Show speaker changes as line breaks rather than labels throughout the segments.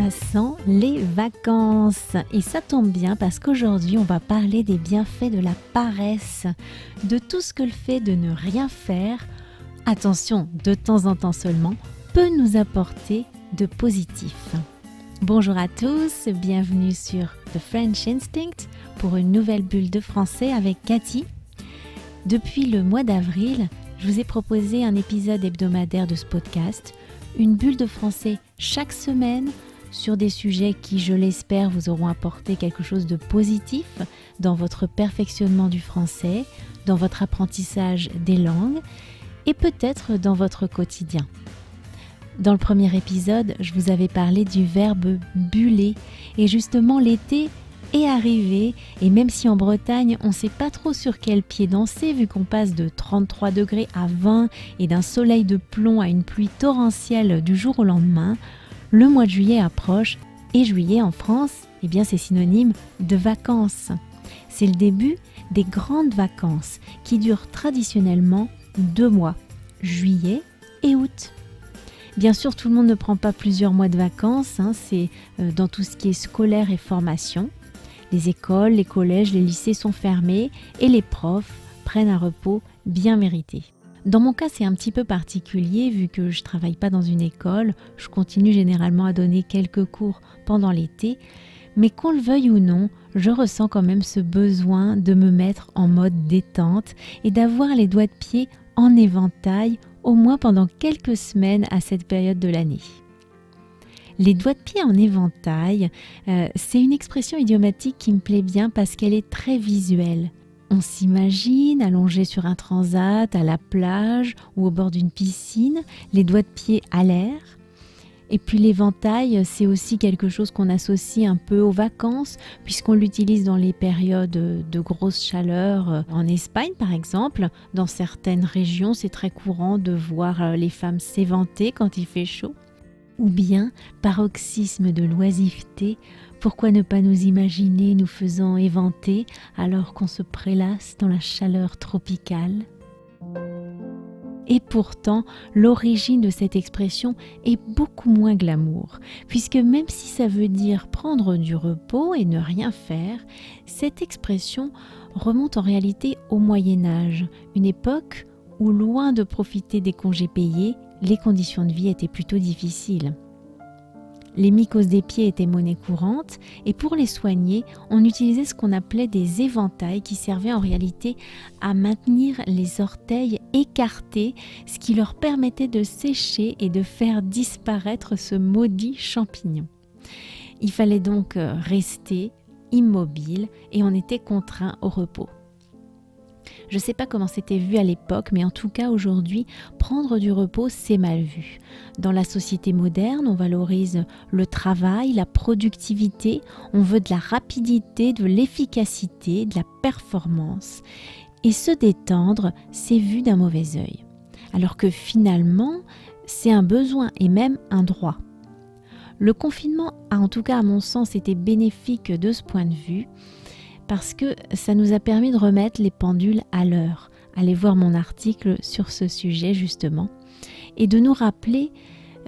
Ça sent les vacances. Et ça tombe bien parce qu'aujourd'hui, on va parler des bienfaits de la paresse, de tout ce que le fait de ne rien faire, attention, de temps en temps seulement, peut nous apporter de positif. Bonjour à tous, bienvenue sur The French Instinct pour une nouvelle bulle de français avec Cathy. Depuis le mois d'avril, je vous ai proposé un épisode hebdomadaire de ce podcast, une bulle de français chaque semaine sur des sujets qui, je l'espère, vous auront apporté quelque chose de positif dans votre perfectionnement du français, dans votre apprentissage des langues et peut-être dans votre quotidien. Dans le premier épisode, je vous avais parlé du verbe buller et justement l'été est arrivé et même si en Bretagne on ne sait pas trop sur quel pied danser vu qu'on passe de 33 degrés à 20 et d'un soleil de plomb à une pluie torrentielle du jour au lendemain, le mois de juillet approche et juillet en France, eh bien c'est synonyme de vacances. C'est le début des grandes vacances qui durent traditionnellement deux mois, juillet et août. Bien sûr, tout le monde ne prend pas plusieurs mois de vacances, hein, c'est euh, dans tout ce qui est scolaire et formation. Les écoles, les collèges, les lycées sont fermés et les profs prennent un repos bien mérité. Dans mon cas, c'est un petit peu particulier vu que je ne travaille pas dans une école, je continue généralement à donner quelques cours pendant l'été, mais qu'on le veuille ou non, je ressens quand même ce besoin de me mettre en mode détente et d'avoir les doigts de pied en éventail au moins pendant quelques semaines à cette période de l'année. Les doigts de pied en éventail, euh, c'est une expression idiomatique qui me plaît bien parce qu'elle est très visuelle. On s'imagine allongé sur un transat, à la plage ou au bord d'une piscine, les doigts de pied à l'air. Et puis l'éventail, c'est aussi quelque chose qu'on associe un peu aux vacances, puisqu'on l'utilise dans les périodes de grosse chaleur. En Espagne, par exemple, dans certaines régions, c'est très courant de voir les femmes s'éventer quand il fait chaud. Ou bien, paroxysme de l'oisiveté, pourquoi ne pas nous imaginer nous faisant éventer alors qu'on se prélasse dans la chaleur tropicale? Et pourtant, l'origine de cette expression est beaucoup moins glamour, puisque même si ça veut dire prendre du repos et ne rien faire, cette expression remonte en réalité au Moyen Âge, une époque où, loin de profiter des congés payés, les conditions de vie étaient plutôt difficiles. Les mycoses des pieds étaient monnaie courante et pour les soigner, on utilisait ce qu'on appelait des éventails qui servaient en réalité à maintenir les orteils écartés, ce qui leur permettait de sécher et de faire disparaître ce maudit champignon. Il fallait donc euh, rester immobile et on était contraint au repos. Je ne sais pas comment c'était vu à l'époque, mais en tout cas aujourd'hui, prendre du repos, c'est mal vu. Dans la société moderne, on valorise le travail, la productivité, on veut de la rapidité, de l'efficacité, de la performance. Et se détendre, c'est vu d'un mauvais œil. Alors que finalement, c'est un besoin et même un droit. Le confinement a en tout cas à mon sens été bénéfique de ce point de vue parce que ça nous a permis de remettre les pendules à l'heure. Allez voir mon article sur ce sujet justement. Et de nous rappeler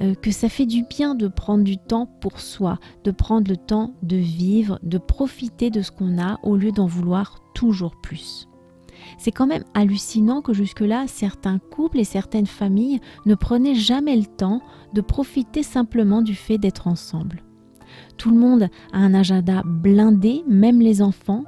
euh, que ça fait du bien de prendre du temps pour soi, de prendre le temps de vivre, de profiter de ce qu'on a au lieu d'en vouloir toujours plus. C'est quand même hallucinant que jusque-là, certains couples et certaines familles ne prenaient jamais le temps de profiter simplement du fait d'être ensemble. Tout le monde a un agenda blindé, même les enfants.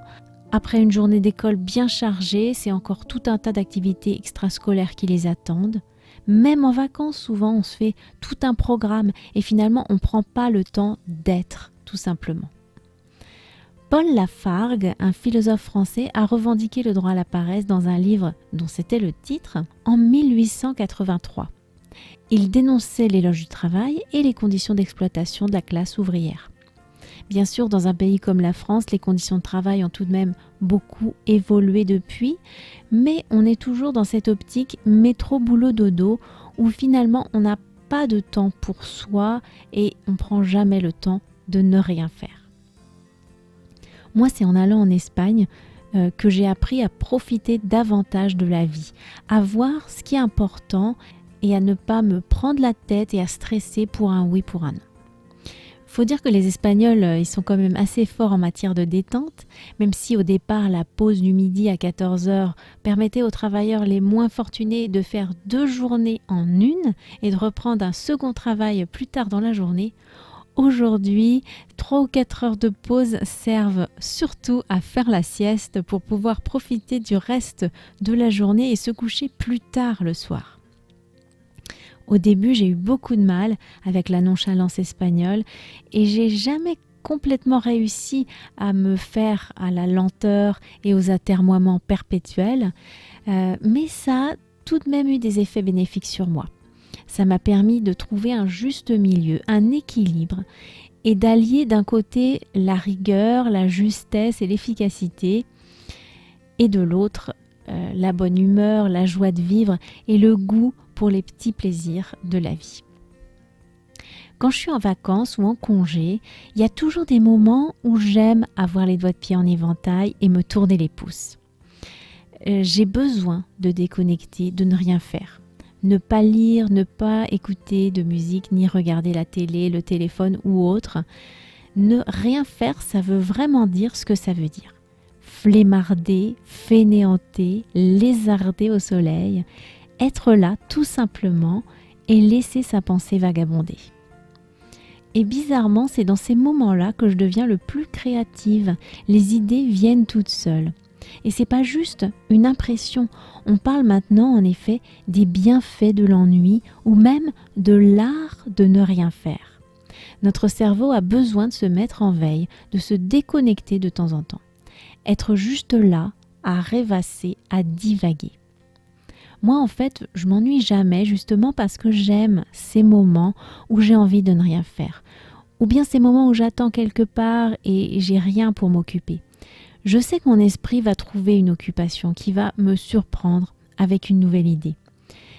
Après une journée d'école bien chargée, c'est encore tout un tas d'activités extrascolaires qui les attendent. Même en vacances, souvent, on se fait tout un programme et finalement, on ne prend pas le temps d'être, tout simplement. Paul Lafargue, un philosophe français, a revendiqué le droit à la paresse dans un livre dont c'était le titre en 1883. Il dénonçait l'éloge du travail et les conditions d'exploitation de la classe ouvrière. Bien sûr, dans un pays comme la France, les conditions de travail ont tout de même beaucoup évolué depuis, mais on est toujours dans cette optique métro boulot dodo où finalement on n'a pas de temps pour soi et on prend jamais le temps de ne rien faire. Moi, c'est en allant en Espagne euh, que j'ai appris à profiter davantage de la vie, à voir ce qui est important et à ne pas me prendre la tête et à stresser pour un oui, pour un non. Faut dire que les Espagnols, euh, ils sont quand même assez forts en matière de détente, même si au départ la pause du midi à 14h permettait aux travailleurs les moins fortunés de faire deux journées en une et de reprendre un second travail plus tard dans la journée. Aujourd'hui, 3 ou 4 heures de pause servent surtout à faire la sieste pour pouvoir profiter du reste de la journée et se coucher plus tard le soir. Au début, j'ai eu beaucoup de mal avec la nonchalance espagnole et j'ai jamais complètement réussi à me faire à la lenteur et aux atermoiements perpétuels, euh, mais ça a tout de même eu des effets bénéfiques sur moi. Ça m'a permis de trouver un juste milieu, un équilibre, et d'allier d'un côté la rigueur, la justesse et l'efficacité, et de l'autre euh, la bonne humeur, la joie de vivre et le goût pour les petits plaisirs de la vie. Quand je suis en vacances ou en congé, il y a toujours des moments où j'aime avoir les doigts de pied en éventail et me tourner les pouces. Euh, j'ai besoin de déconnecter, de ne rien faire. Ne pas lire, ne pas écouter de musique, ni regarder la télé, le téléphone ou autre. Ne rien faire, ça veut vraiment dire ce que ça veut dire. Flémarder, fainéanter, lézarder au soleil être là tout simplement et laisser sa pensée vagabonder. Et bizarrement, c'est dans ces moments-là que je deviens le plus créative. Les idées viennent toutes seules. Et c'est pas juste une impression. On parle maintenant en effet des bienfaits de l'ennui ou même de l'art de ne rien faire. Notre cerveau a besoin de se mettre en veille, de se déconnecter de temps en temps. Être juste là, à rêvasser, à divaguer. Moi, en fait, je m'ennuie jamais justement parce que j'aime ces moments où j'ai envie de ne rien faire. Ou bien ces moments où j'attends quelque part et j'ai rien pour m'occuper. Je sais que mon esprit va trouver une occupation qui va me surprendre avec une nouvelle idée.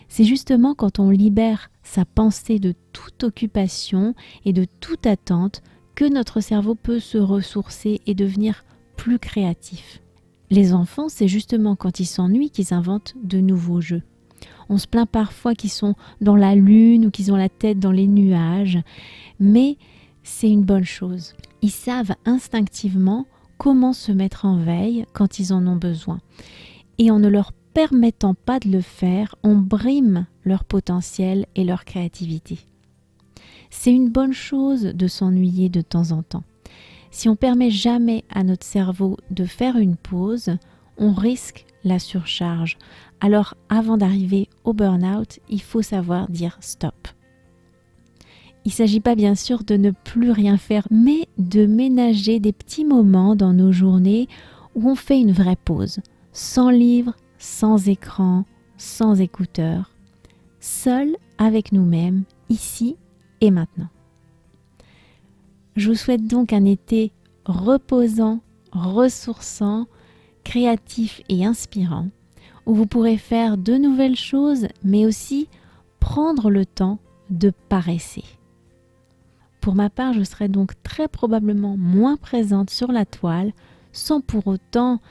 C'est justement quand on libère sa pensée de toute occupation et de toute attente que notre cerveau peut se ressourcer et devenir plus créatif. Les enfants, c'est justement quand ils s'ennuient qu'ils inventent de nouveaux jeux. On se plaint parfois qu'ils sont dans la lune ou qu'ils ont la tête dans les nuages, mais c'est une bonne chose. Ils savent instinctivement comment se mettre en veille quand ils en ont besoin. Et en ne leur permettant pas de le faire, on brime leur potentiel et leur créativité. C'est une bonne chose de s'ennuyer de temps en temps. Si on permet jamais à notre cerveau de faire une pause, on risque la surcharge. Alors avant d'arriver au burn-out, il faut savoir dire stop. Il ne s'agit pas bien sûr de ne plus rien faire, mais de ménager des petits moments dans nos journées où on fait une vraie pause, sans livre, sans écran, sans écouteurs, seul avec nous-mêmes, ici et maintenant. Je vous souhaite donc un été reposant, ressourçant, créatif et inspirant, où vous pourrez faire de nouvelles choses, mais aussi prendre le temps de paresser. Pour ma part, je serai donc très probablement moins présente sur la toile, sans pour autant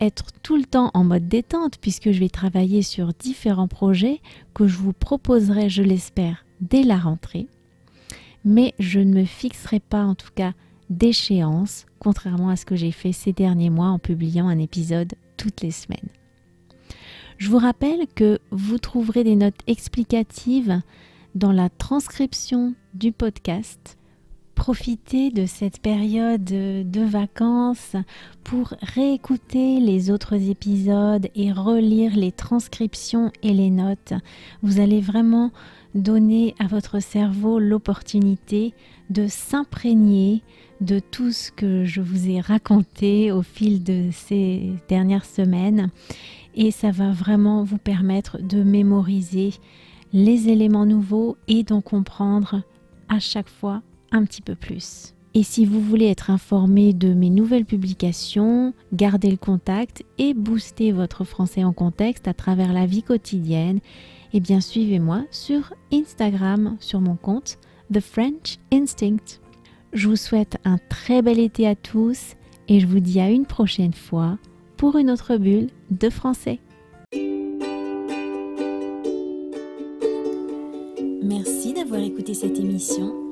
être tout le temps en mode détente, puisque je vais travailler sur différents projets que je vous proposerai, je l'espère, dès la rentrée mais je ne me fixerai pas en tout cas d'échéance, contrairement à ce que j'ai fait ces derniers mois en publiant un épisode toutes les semaines. Je vous rappelle que vous trouverez des notes explicatives dans la transcription du podcast. Profitez de cette période de vacances pour réécouter les autres épisodes et relire les transcriptions et les notes. Vous allez vraiment donner à votre cerveau l'opportunité de s'imprégner de tout ce que je vous ai raconté au fil de ces dernières semaines et ça va vraiment vous permettre de mémoriser les éléments nouveaux et d'en comprendre à chaque fois un petit peu plus. Et si vous voulez être informé de mes nouvelles publications, garder le contact et booster votre français en contexte à travers la vie quotidienne, eh bien suivez-moi sur Instagram sur mon compte The French Instinct. Je vous souhaite un très bel été à tous et je vous dis à une prochaine fois pour une autre bulle de français. Merci d'avoir écouté cette émission.